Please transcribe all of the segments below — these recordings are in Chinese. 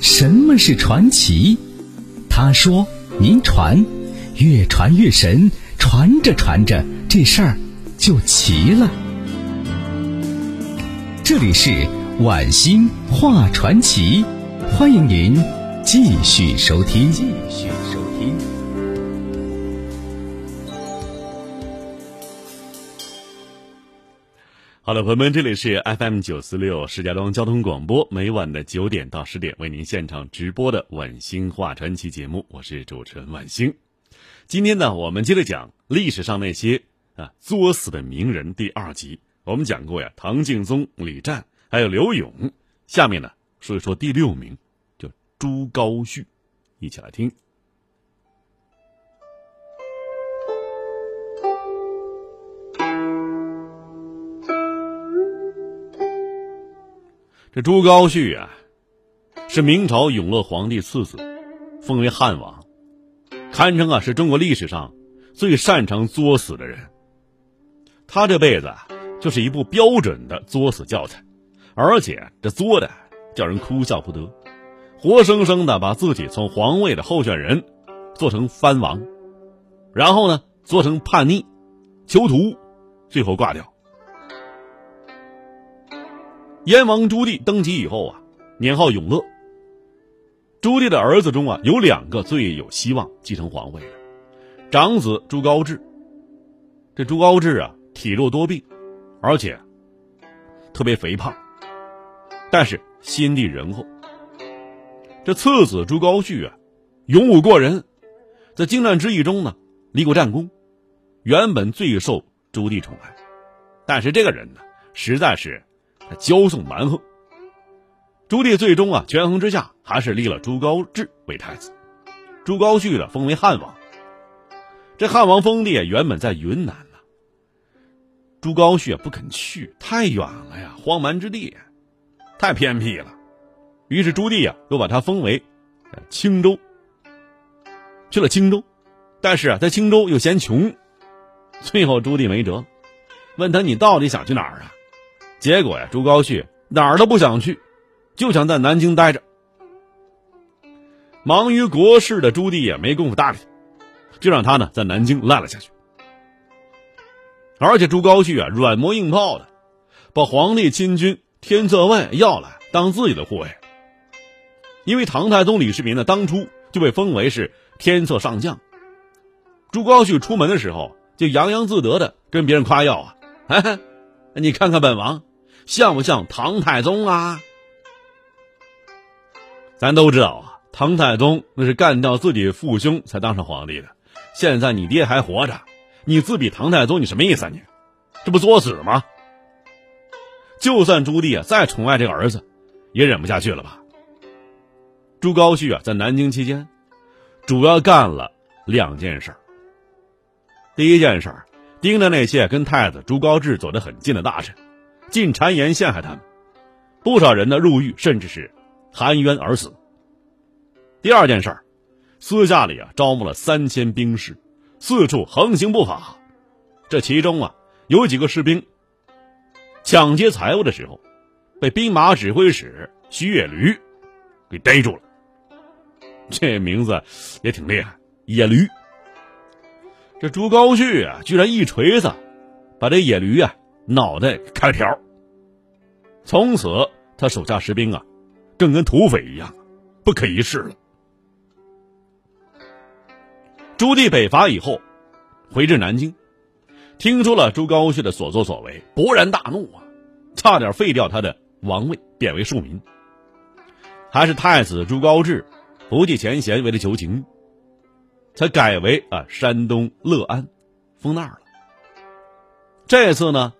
什么是传奇？他说：“您传，越传越神，传着传着，这事儿就齐了。”这里是晚星话传奇，欢迎您继续收听。好的，朋友们，这里是 FM 九四六石家庄交通广播，每晚的九点到十点为您现场直播的晚星话传奇节目，我是主持人晚星。今天呢，我们接着讲历史上那些啊作死的名人第二集。我们讲过呀，唐敬宗、李湛还有刘永。下面呢，说一说第六名，叫朱高煦，一起来听。这朱高煦啊，是明朝永乐皇帝次子，封为汉王，堪称啊是中国历史上最擅长作死的人。他这辈子，就是一部标准的作死教材，而且这作的叫人哭笑不得，活生生的把自己从皇位的候选人做成藩王，然后呢做成叛逆、囚徒，最后挂掉。燕王朱棣登基以后啊，年号永乐。朱棣的儿子中啊，有两个最有希望继承皇位的，长子朱高炽。这朱高炽啊，体弱多病，而且特别肥胖，但是心地仁厚。这次子朱高煦啊，勇武过人，在靖难之役中呢，立过战功，原本最受朱棣宠爱，但是这个人呢，实在是。骄纵蛮横，朱棣最终啊权衡之下，还是立了朱高炽为太子，朱高煦的封为汉王。这汉王封地原本在云南呢，朱高煦不肯去，太远了呀，荒蛮之地，太偏僻了。于是朱棣啊又把他封为青州，去了青州，但是啊在青州又嫌穷，最后朱棣没辙，问他你到底想去哪儿啊？结果呀，朱高煦哪儿都不想去，就想在南京待着。忙于国事的朱棣也没工夫搭理，就让他呢在南京赖了下去。而且朱高煦啊软磨硬泡的，把皇帝亲军天策卫要来当自己的护卫。因为唐太宗李世民呢当初就被封为是天策上将，朱高煦出门的时候就洋洋自得的跟别人夸耀啊，你看看本王。像不像唐太宗啊？咱都知道啊，唐太宗那是干掉自己父兄才当上皇帝的。现在你爹还活着，你自比唐太宗，你什么意思啊？你这不作死吗？就算朱棣啊再宠爱这个儿子，也忍不下去了吧？朱高煦啊，在南京期间，主要干了两件事。第一件事，盯着那些跟太子朱高炽走得很近的大臣。进谗言陷害他们，不少人呢入狱，甚至是含冤而死。第二件事儿，私下里啊招募了三千兵士，四处横行不法。这其中啊有几个士兵抢劫财物的时候，被兵马指挥使徐野驴给逮住了。这名字也挺厉害，野驴。这朱高煦啊，居然一锤子把这野驴啊。脑袋开了瓢，从此他手下士兵啊，更跟土匪一样，不可一世了。朱棣北伐以后，回至南京，听说了朱高煦的所作所为，勃然大怒啊，差点废掉他的王位，贬为庶民。还是太子朱高炽不计前嫌，为了求情，才改为啊山东乐安，封那儿了。这次呢？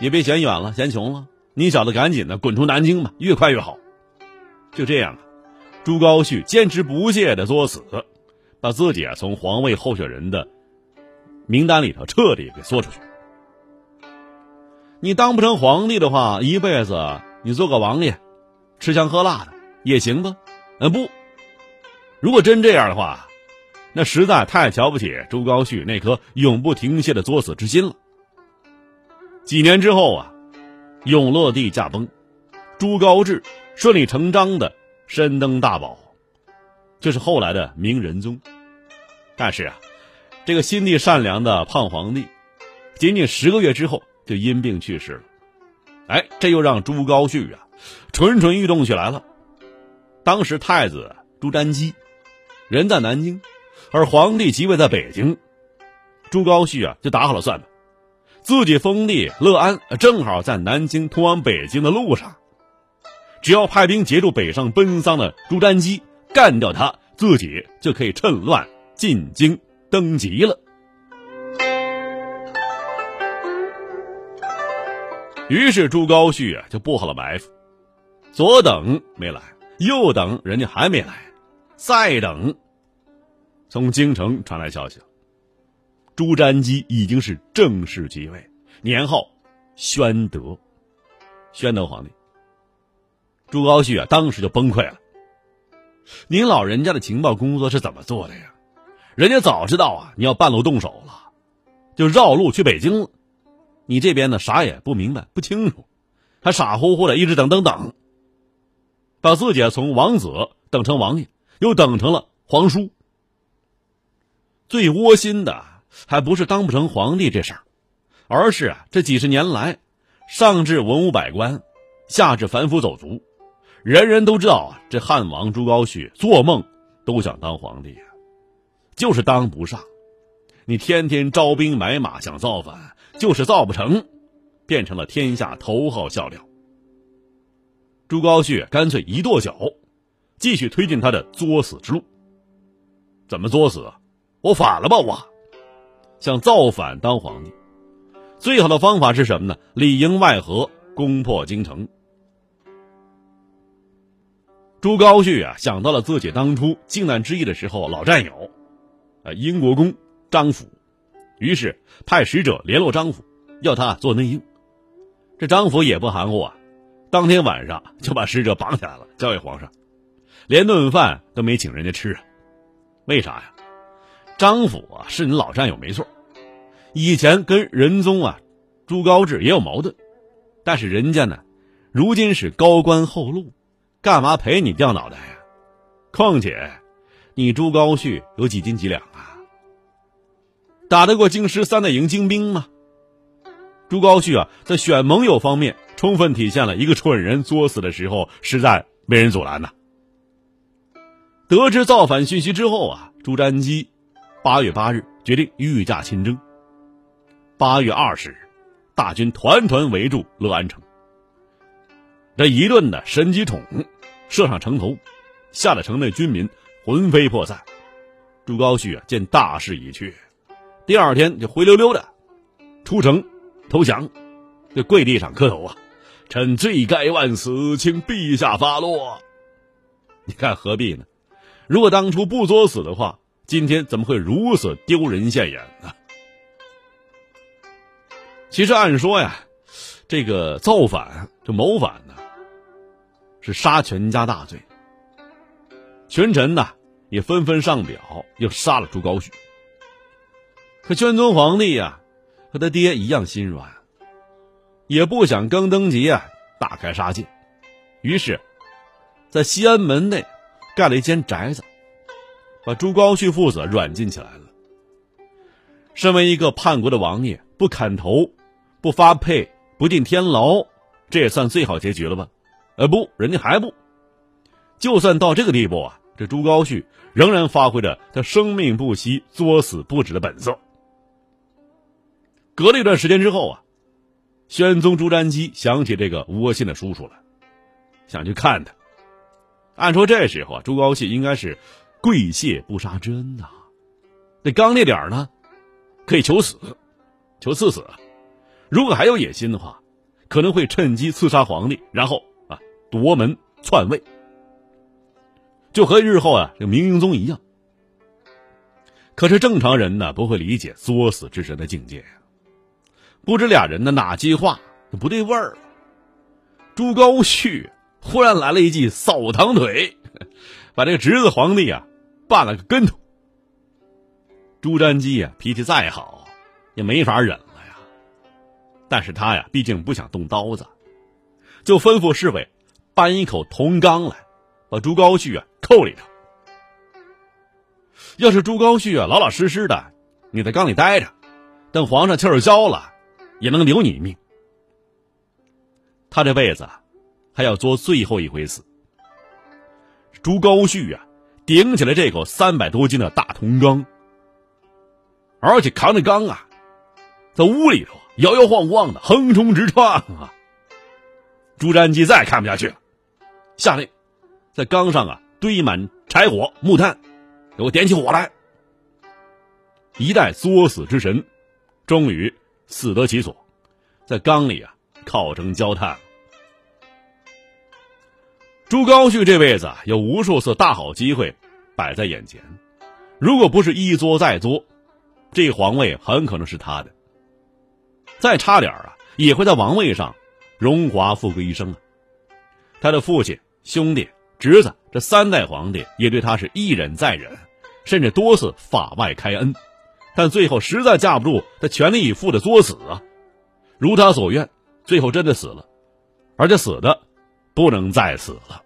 也别嫌远了，嫌穷了，你小子赶紧的滚出南京吧，越快越好。就这样啊，朱高煦坚持不懈的作死，把自己啊从皇位候选人的名单里头彻底给缩出去。你当不成皇帝的话，一辈子你做个王爷，吃香喝辣的也行吧？嗯，不，如果真这样的话，那实在太瞧不起朱高煦那颗永不停歇的作死之心了。几年之后啊，永乐帝驾崩，朱高炽顺理成章的身登大宝，就是后来的明仁宗。但是啊，这个心地善良的胖皇帝，仅仅十个月之后就因病去世了。哎，这又让朱高煦啊蠢蠢欲动起来了。当时太子朱瞻基人在南京，而皇帝即位在北京，朱高煦啊就打好了算盘，自己封地乐安正好在南京通往北京的路上，只要派兵截住北上奔丧的朱瞻基，干掉他，自己就可以趁乱。进京登基了，于是朱高煦啊就布好了埋伏，左等没来，右等人家还没来，再等，从京城传来消息，朱瞻基已经是正式即位，年号宣德，宣德皇帝。朱高煦啊当时就崩溃了，您老人家的情报工作是怎么做的呀？人家早知道啊，你要半路动手了，就绕路去北京了。你这边呢，啥也不明白、不清楚，还傻乎乎的一直等等等，把自己从王子等成王爷，又等成了皇叔。最窝心的还不是当不成皇帝这事儿，而是啊，这几十年来，上至文武百官，下至凡夫走卒，人人都知道啊，这汉王朱高煦做梦都想当皇帝呀。就是当不上，你天天招兵买马想造反，就是造不成，变成了天下头号笑料。朱高煦干脆一跺脚，继续推进他的作死之路。怎么作死？我反了吧！我想造反当皇帝，最好的方法是什么呢？里应外合，攻破京城。朱高煦啊，想到了自己当初靖难之役的时候，老战友。呃，英国公张辅，于是派使者联络张辅，要他做内应。这张辅也不含糊啊，当天晚上就把使者绑起来了，交给皇上，连顿饭都没请人家吃啊。为啥呀？张辅啊，是你老战友没错，以前跟仁宗啊朱高炽也有矛盾，但是人家呢，如今是高官厚禄，干嘛陪你掉脑袋呀？况且。你朱高煦有几斤几两啊？打得过京师三代营精兵吗？朱高煦啊，在选盟友方面充分体现了一个蠢人作死的时候，实在没人阻拦呐。得知造反讯息之后啊，朱瞻基八月八日决定御驾亲征。八月二十日，大军团团围住乐安城。这一顿的神机筒射上城头，吓得城内军民。魂飞魄散，朱高煦啊，见大势已去，第二天就灰溜溜的出城投降，就跪地上磕头啊，臣罪该万死，请陛下发落。你看何必呢？如果当初不作死的话，今天怎么会如此丢人现眼呢？其实按说呀，这个造反这谋反呢，是杀全家大罪。群臣呐也纷纷上表，要杀了朱高煦。可宣宗皇帝呀，和他爹一样心软，也不想更登基啊，大开杀戒。于是，在西安门内盖了一间宅子，把朱高煦父子软禁起来了。身为一个叛国的王爷，不砍头，不发配，不进天牢，这也算最好结局了吧？呃，不，人家还不。就算到这个地步啊，这朱高煦仍然发挥着他生命不息、作死不止的本色。隔了一段时间之后啊，宣宗朱瞻基想起这个窝心的叔叔了，想去看他。按说这时候啊，朱高煦应该是跪谢不杀之恩呐，那刚烈点呢，可以求死，求赐死。如果还有野心的话，可能会趁机刺杀皇帝，然后啊夺门篡位。就和日后啊，这个明英宗一样。可是正常人呢，不会理解作死之神的境界。不知俩人的哪句话不对味儿了。朱高煦忽然来了一记扫堂腿，把这个侄子皇帝啊绊了个跟头。朱瞻基呀，脾气再好也没法忍了呀。但是他呀，毕竟不想动刀子，就吩咐侍卫搬一口铜缸来。把朱高煦啊扣里头。要是朱高煦啊老老实实的，你在缸里待着，等皇上气儿消了，也能留你一命。他这辈子还要做最后一回死。朱高煦啊，顶起了这口三百多斤的大铜缸，而且扛着缸啊，在屋里头摇摇晃晃的横冲直撞啊。朱瞻基再也看不下去了，下令在缸上啊堆满柴火木炭。给我点起火来！一代作死之神，终于死得其所，在缸里啊烤成焦炭。朱高煦这辈子有无数次大好机会摆在眼前，如果不是一作再作，这皇位很可能是他的。再差点啊，也会在王位上荣华富贵一生啊。他的父亲、兄弟、侄子这三代皇帝也对他是一忍再忍。甚至多次法外开恩，但最后实在架不住他全力以赴的作死啊！如他所愿，最后真的死了，而且死的不能再死了。